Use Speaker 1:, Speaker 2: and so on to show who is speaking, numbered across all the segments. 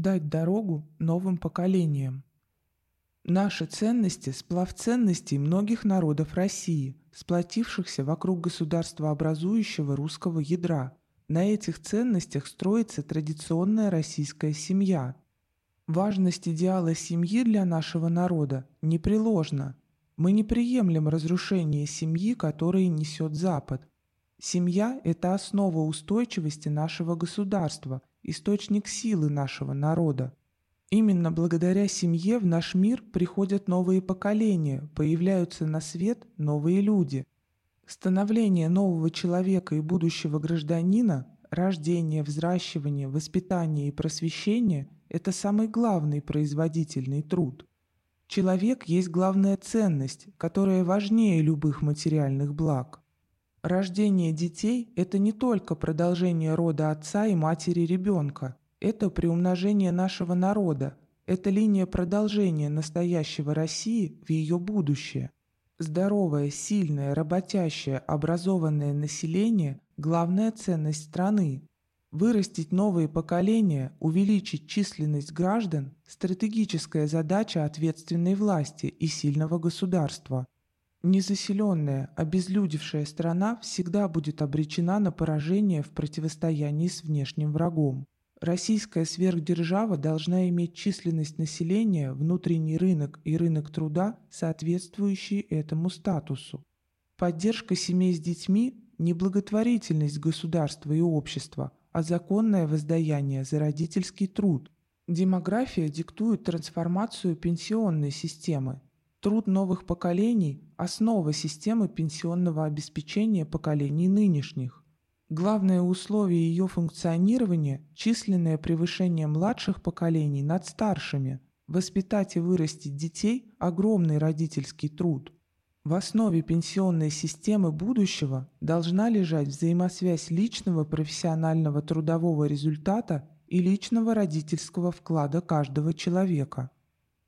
Speaker 1: дать дорогу новым поколениям. Наши ценности – сплав ценностей многих народов России, сплотившихся вокруг государства образующего русского ядра. На этих ценностях строится традиционная российская семья. Важность идеала семьи для нашего народа непреложна. Мы не приемлем разрушение семьи, которое несет Запад. Семья – это основа устойчивости нашего государства, источник силы нашего народа. Именно благодаря семье в наш мир приходят новые поколения, появляются на свет новые люди. Становление нового человека и будущего гражданина, рождение, взращивание, воспитание и просвещение – это самый главный производительный труд. Человек есть главная ценность, которая важнее любых материальных благ. Рождение детей – это не только продолжение рода отца и матери ребенка – это приумножение нашего народа, это линия продолжения настоящего России в ее будущее. Здоровое, сильное, работящее, образованное население – главная ценность страны. Вырастить новые поколения, увеличить численность граждан – стратегическая задача ответственной власти и сильного государства. Незаселенная, обезлюдевшая страна всегда будет обречена на поражение в противостоянии с внешним врагом. Российская сверхдержава должна иметь численность населения, внутренний рынок и рынок труда, соответствующие этому статусу. Поддержка семей с детьми – не благотворительность государства и общества, а законное воздаяние за родительский труд. Демография диктует трансформацию пенсионной системы. Труд новых поколений – основа системы пенсионного обеспечения поколений нынешних. Главное условие ее функционирования – численное превышение младших поколений над старшими. Воспитать и вырастить детей – огромный родительский труд. В основе пенсионной системы будущего должна лежать взаимосвязь личного профессионального трудового результата и личного родительского вклада каждого человека.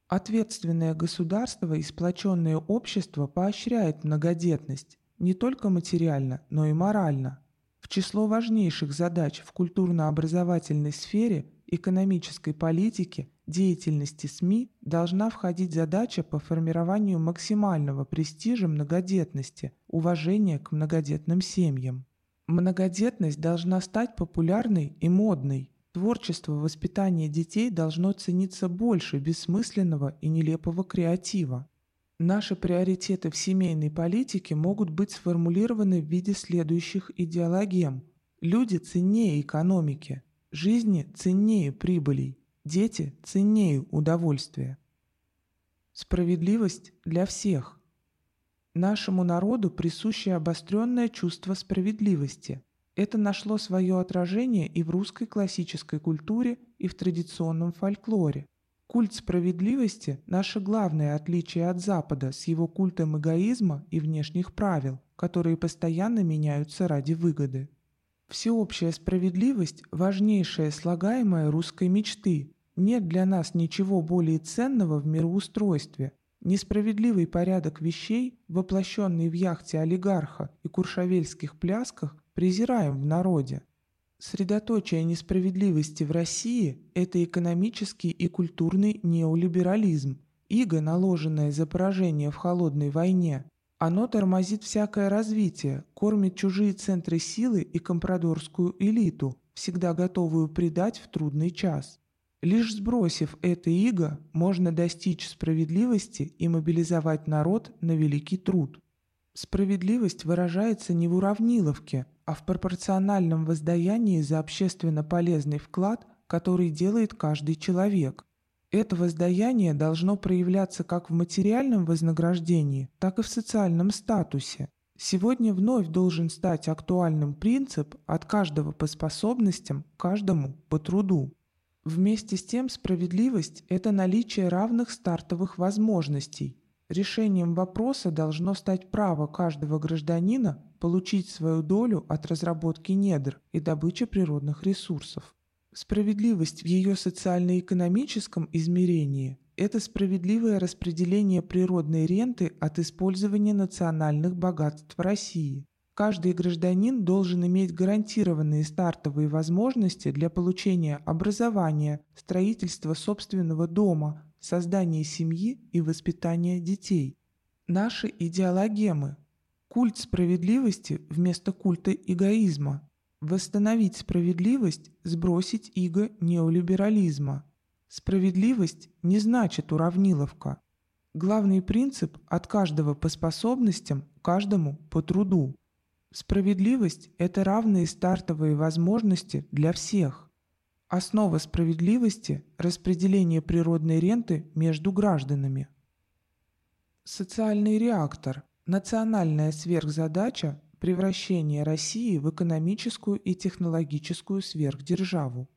Speaker 1: Ответственное государство и сплоченное общество поощряет многодетность не только материально, но и морально – в число важнейших задач в культурно-образовательной сфере, экономической политике, деятельности СМИ должна входить задача по формированию максимального престижа многодетности, уважения к многодетным семьям. Многодетность должна стать популярной и модной. Творчество воспитания детей должно цениться больше бессмысленного и нелепого креатива. Наши приоритеты в семейной политике могут быть сформулированы в виде следующих идеологем. Люди ценнее экономики, жизни ценнее прибылей, дети ценнее удовольствия. Справедливость для всех. Нашему народу присуще обостренное чувство справедливости. Это нашло свое отражение и в русской классической культуре, и в традиционном фольклоре – Культ справедливости – наше главное отличие от Запада с его культом эгоизма и внешних правил, которые постоянно меняются ради выгоды. Всеобщая справедливость – важнейшая слагаемая русской мечты. Нет для нас ничего более ценного в мироустройстве. Несправедливый порядок вещей, воплощенный в яхте олигарха и куршавельских плясках, презираем в народе. Средоточие несправедливости в России – это экономический и культурный неолиберализм, иго, наложенное за поражение в холодной войне. Оно тормозит всякое развитие, кормит чужие центры силы и компрадорскую элиту, всегда готовую предать в трудный час. Лишь сбросив это иго, можно достичь справедливости и мобилизовать народ на великий труд. Справедливость выражается не в уравниловке – а в пропорциональном воздаянии за общественно полезный вклад, который делает каждый человек. Это воздаяние должно проявляться как в материальном вознаграждении, так и в социальном статусе. Сегодня вновь должен стать актуальным принцип от каждого по способностям, каждому по труду. Вместе с тем справедливость – это наличие равных стартовых возможностей. Решением вопроса должно стать право каждого гражданина получить свою долю от разработки недр и добычи природных ресурсов. Справедливость в ее социально-экономическом измерении – это справедливое распределение природной ренты от использования национальных богатств России. Каждый гражданин должен иметь гарантированные стартовые возможности для получения образования, строительства собственного дома, создания семьи и воспитания детей. Наши идеологемы. Культ справедливости вместо культа эгоизма. Восстановить справедливость, сбросить иго неолиберализма. Справедливость не значит уравниловка. Главный принцип – от каждого по способностям, каждому по труду. Справедливость – это равные стартовые возможности для всех. Основа справедливости – распределение природной ренты между гражданами. Социальный реактор – национальная сверхзадача превращения России в экономическую и технологическую сверхдержаву.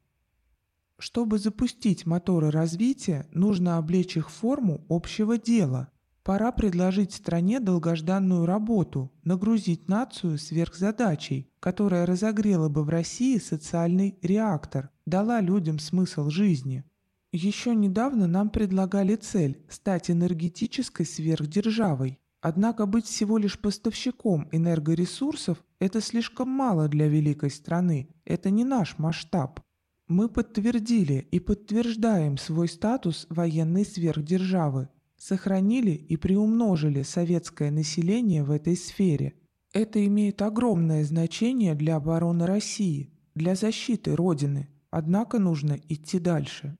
Speaker 1: Чтобы запустить моторы развития, нужно облечь их форму общего дела – Пора предложить стране долгожданную работу, нагрузить нацию сверхзадачей, которая разогрела бы в России социальный реактор, дала людям смысл жизни. Еще недавно нам предлагали цель – стать энергетической сверхдержавой. Однако быть всего лишь поставщиком энергоресурсов – это слишком мало для великой страны, это не наш масштаб. Мы подтвердили и подтверждаем свой статус военной сверхдержавы, сохранили и приумножили советское население в этой сфере. Это имеет огромное значение для обороны России, для защиты Родины, однако нужно идти дальше.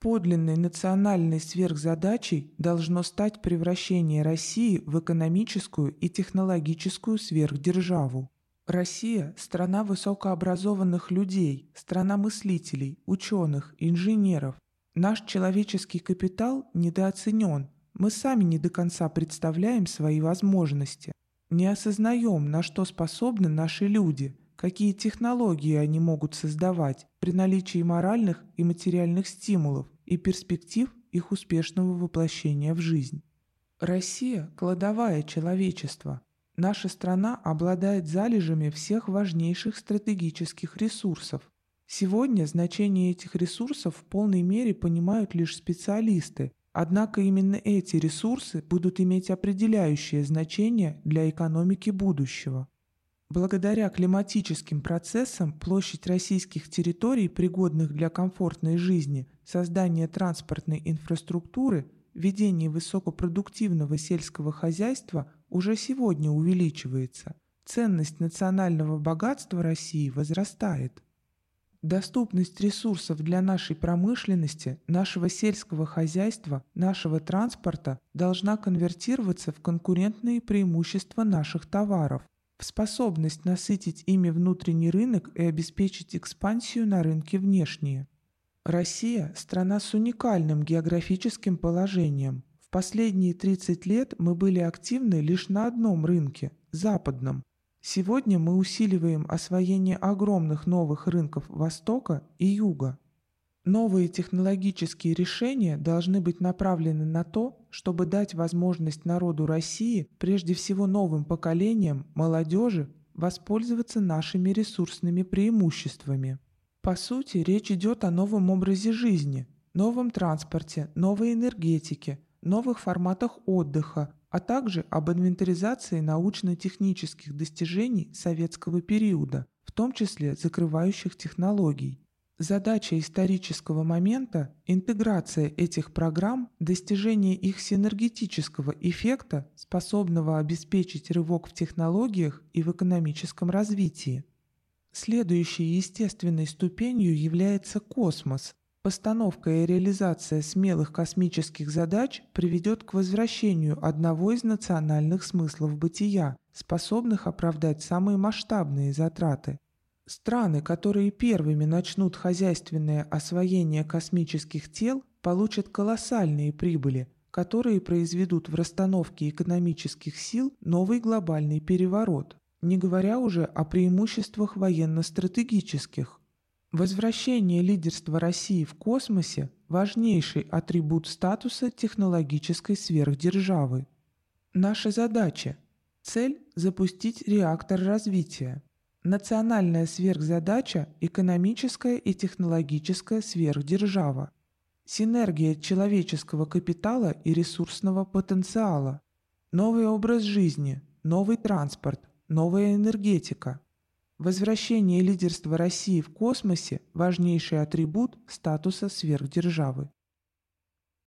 Speaker 1: Подлинной национальной сверхзадачей должно стать превращение России в экономическую и технологическую сверхдержаву. Россия – страна высокообразованных людей, страна мыслителей, ученых, инженеров. Наш человеческий капитал недооценен, мы сами не до конца представляем свои возможности, не осознаем, на что способны наши люди, какие технологии они могут создавать при наличии моральных и материальных стимулов и перспектив их успешного воплощения в жизнь. Россия – кладовая человечества. Наша страна обладает залежами всех важнейших стратегических ресурсов. Сегодня значение этих ресурсов в полной мере понимают лишь специалисты, Однако именно эти ресурсы будут иметь определяющее значение для экономики будущего. Благодаря климатическим процессам площадь российских территорий, пригодных для комфортной жизни, создания транспортной инфраструктуры, ведения высокопродуктивного сельского хозяйства уже сегодня увеличивается. Ценность национального богатства России возрастает. Доступность ресурсов для нашей промышленности, нашего сельского хозяйства, нашего транспорта должна конвертироваться в конкурентные преимущества наших товаров, в способность насытить ими внутренний рынок и обеспечить экспансию на рынке внешние. Россия – страна с уникальным географическим положением. В последние 30 лет мы были активны лишь на одном рынке – западном – Сегодня мы усиливаем освоение огромных новых рынков Востока и Юга. Новые технологические решения должны быть направлены на то, чтобы дать возможность народу России, прежде всего новым поколениям, молодежи, воспользоваться нашими ресурсными преимуществами. По сути, речь идет о новом образе жизни, новом транспорте, новой энергетике, новых форматах отдыха, а также об инвентаризации научно-технических достижений советского периода, в том числе закрывающих технологий. Задача исторического момента – интеграция этих программ, достижение их синергетического эффекта, способного обеспечить рывок в технологиях и в экономическом развитии. Следующей естественной ступенью является космос, Постановка и реализация смелых космических задач приведет к возвращению одного из национальных смыслов бытия, способных оправдать самые масштабные затраты. Страны, которые первыми начнут хозяйственное освоение космических тел, получат колоссальные прибыли, которые произведут в расстановке экономических сил новый глобальный переворот, не говоря уже о преимуществах военно-стратегических. Возвращение лидерства России в космосе – важнейший атрибут статуса технологической сверхдержавы. Наша задача – цель – запустить реактор развития. Национальная сверхзадача – экономическая и технологическая сверхдержава. Синергия человеческого капитала и ресурсного потенциала. Новый образ жизни, новый транспорт, новая энергетика. Возвращение лидерства России в космосе – важнейший атрибут статуса сверхдержавы.